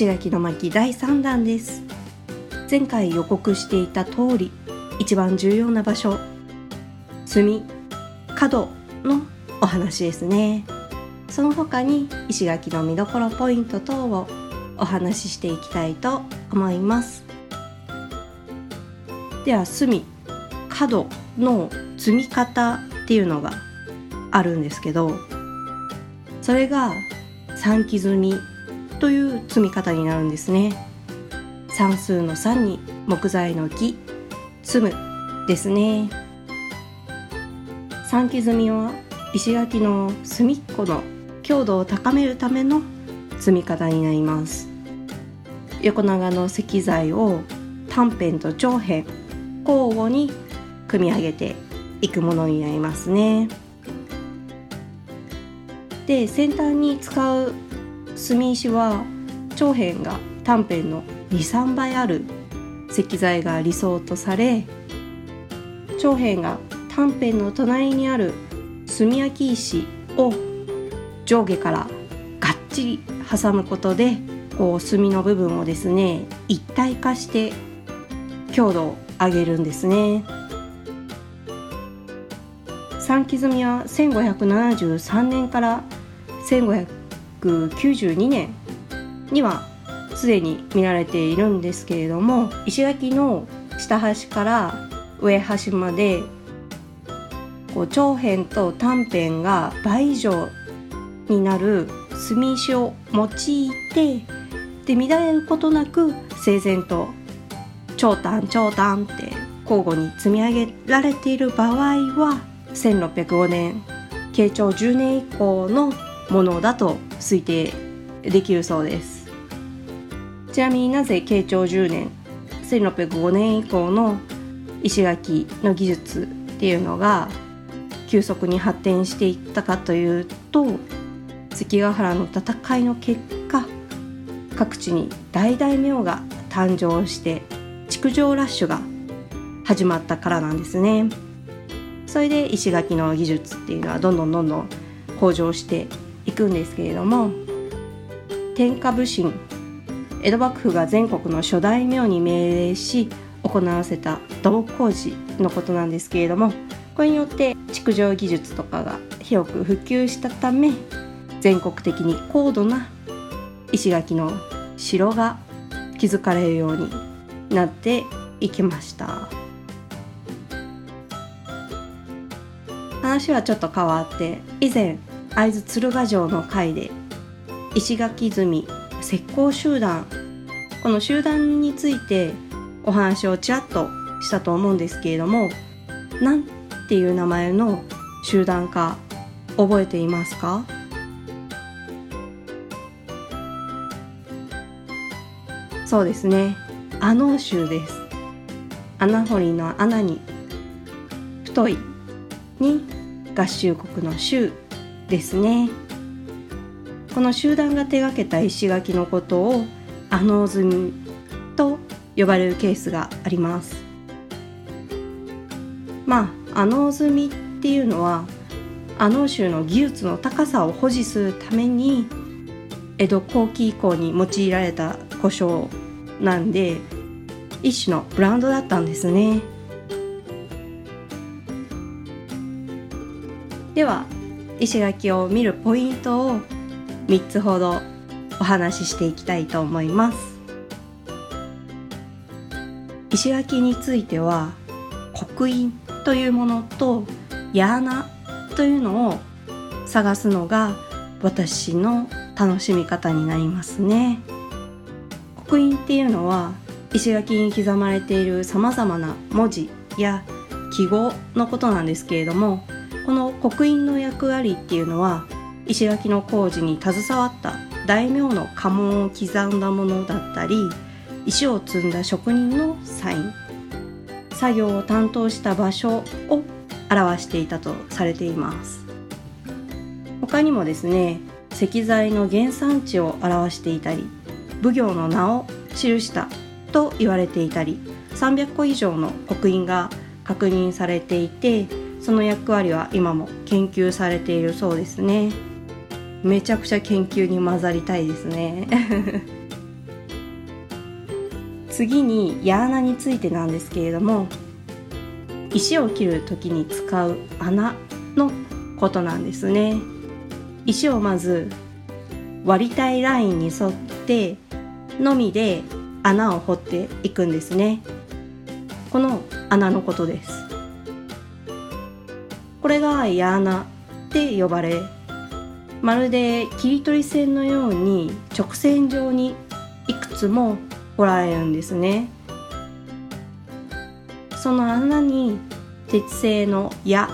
石垣の巻第3弾です。前回予告していた通り一番重要な場所隅角のお話ですね。その他に石垣の見どころポイント等をお話ししていきたいと思います。では隅角の積み方っていうのがあるんですけどそれが三木積みという積み方になるんですね。算数の3に木材の木。積むですね。三木積みは石垣の隅っこの強度を高めるための積み方になります。横長の石材を短辺と長辺交互に組み上げていくものになりますね。で先端に使う墨石は長辺が短辺の23倍ある石材が理想とされ長辺が短辺の隣にある炭焼き石を上下からがっちり挟むことでこう炭の部分をですね一体化して強度を上げるんですね。三木積みは1573年から1592年にはすでに見られているんですけれども石垣の下端から上端までこう長辺と短辺が倍以上になる墨石を用いてで乱れることなく整然と長短長短って交互に積み上げられている場合は1605年慶長10年以降のものだと推定できるそうです。ちなみになぜ慶長10年1605年以降の石垣の技術っていうのが急速に発展していったかというと関ヶ原の戦いの結果各地に大大名が誕生して築城ラッシュが始まったからなんですね。それで石垣の技術っていうのはどんどんどんどん向上していくんですけれども天下武神江戸幕府が全国の諸大名に命令し行わせた土木工事のことなんですけれどもこれによって築城技術とかが広く普及したため全国的に高度な石垣の城が築かれるようになっていきました。話はちょっと変わって以前会津鶴ヶ城の会で石垣積み石膏集団この集団についてお話をちらっとしたと思うんですけれども何ていう名前の集団か覚えていますか？そうですね。穴能集です。穴掘りの穴に太いに合衆国の州。ですね。この集団が手がけた石垣のことを阿能積みと呼ばれるケースがあります。まあ阿能積みっていうのは阿能州の技術の高さを保持するために江戸後期以降に用いられた故障なんで一種のブランドだったんですね。では石垣を見るポイントを3つほどお話ししていきたいと思います。石垣については刻印というものと矢穴というのを探すのが私の楽しみ方になりますね。刻印っていうのは石垣に刻まれているさまざまな文字や記号のことなんですけれどもこの刻印の役割っていうのは石垣の工事に携わった大名の家紋を刻んだものだったり石を積んだ職人のサイン。作業を担当した場所を表していたとされています。他にもですね石材の原産地を表していたり奉行の名を記したと言われていたり300個以上の刻印が確認されていてその役割は今も研究されているそうですね。めちゃくちゃ研究に混ざりたいですね。次に矢穴についてなんですけれども石を切る時に使う穴のことなんですね。石をまず割りたいラインに沿ってのみで穴を掘っていくんですね。この穴のことです。これが矢穴って呼ばれまるで切り取り線のように直線上にいくつも掘られるんですね。その穴に鉄製の矢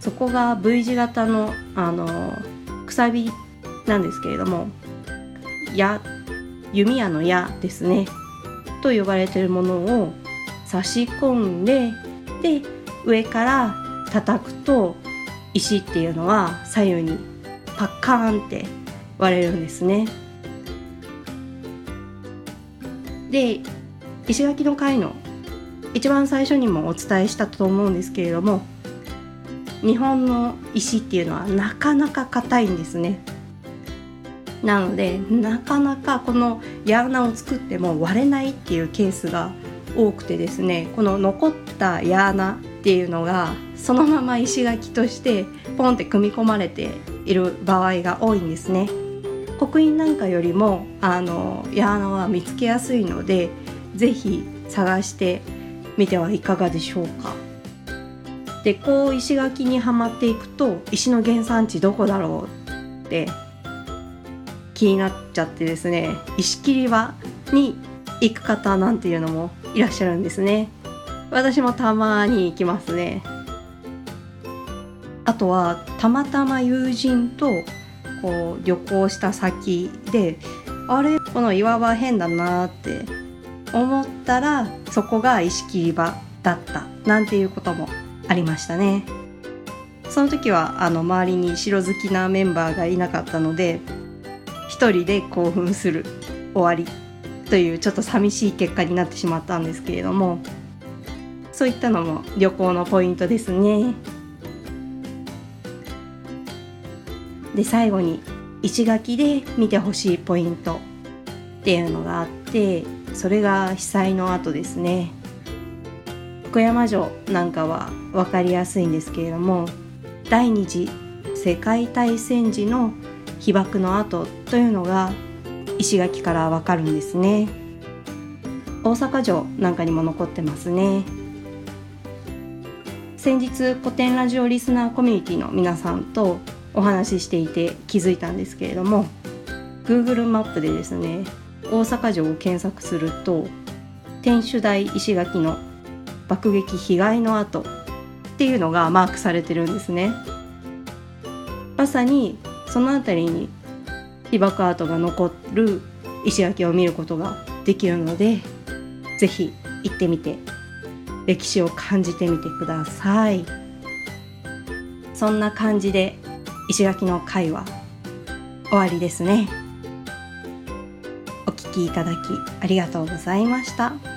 そこが V 字型のあのくさびなんですけれども矢弓矢の矢ですね。と呼ばれてるものを差し込んでで上から叩くと石っていうのは左右にパッカーンって割れるんですね。で石垣の回の一番最初にもお伝えしたと思うんですけれども日本の石っていうのはなかなか硬いんですね。なのでなかなかこの矢穴を作っても割れないっていうケースが多くてですねこの残った矢穴っていうのがそのまま石垣としてポンって組み込まれている場合が多いんですね。刻印なんかよりもあの矢穴は見つけやすいので是非探してみてはいかがでしょうか。でこう石垣にはまっていくと石の原産地どこだろうって気になっちゃってですね石切り場に行く方なんていうのもいらっしゃるんですね私もたまに行きますね。あとはたまたま友人とこう旅行した先であれこの岩場変だなって思ったらそこが石切り場だったなんていうこともありましたね。その時はあの周りに城好きなメンバーがいなかったので一人で興奮する終わりというちょっと寂しい結果になってしまったんですけれどもそういったのも旅行のポイントですね。で最後に石垣で見てほしいポイントっていうのがあってそれが被災の後ですね。福山城なんかは分かりやすいんですけれども第二次世界大戦時の被爆の跡というのが石垣からわかるんですね。大阪城なんかにも残ってますね。先日古典ラジオリスナーコミュニティの皆さんとお話ししていて気づいたんですけれども Google マップでですね大阪城を検索すると天守台石垣の爆撃被害の跡っていうのがマークされてるんですね。まさにその辺りに被爆跡が残る石垣を見ることができるので是非行ってみて歴史を感じてみてくださいそんな感じで石垣の会は終わりですねお聞きいただきありがとうございました。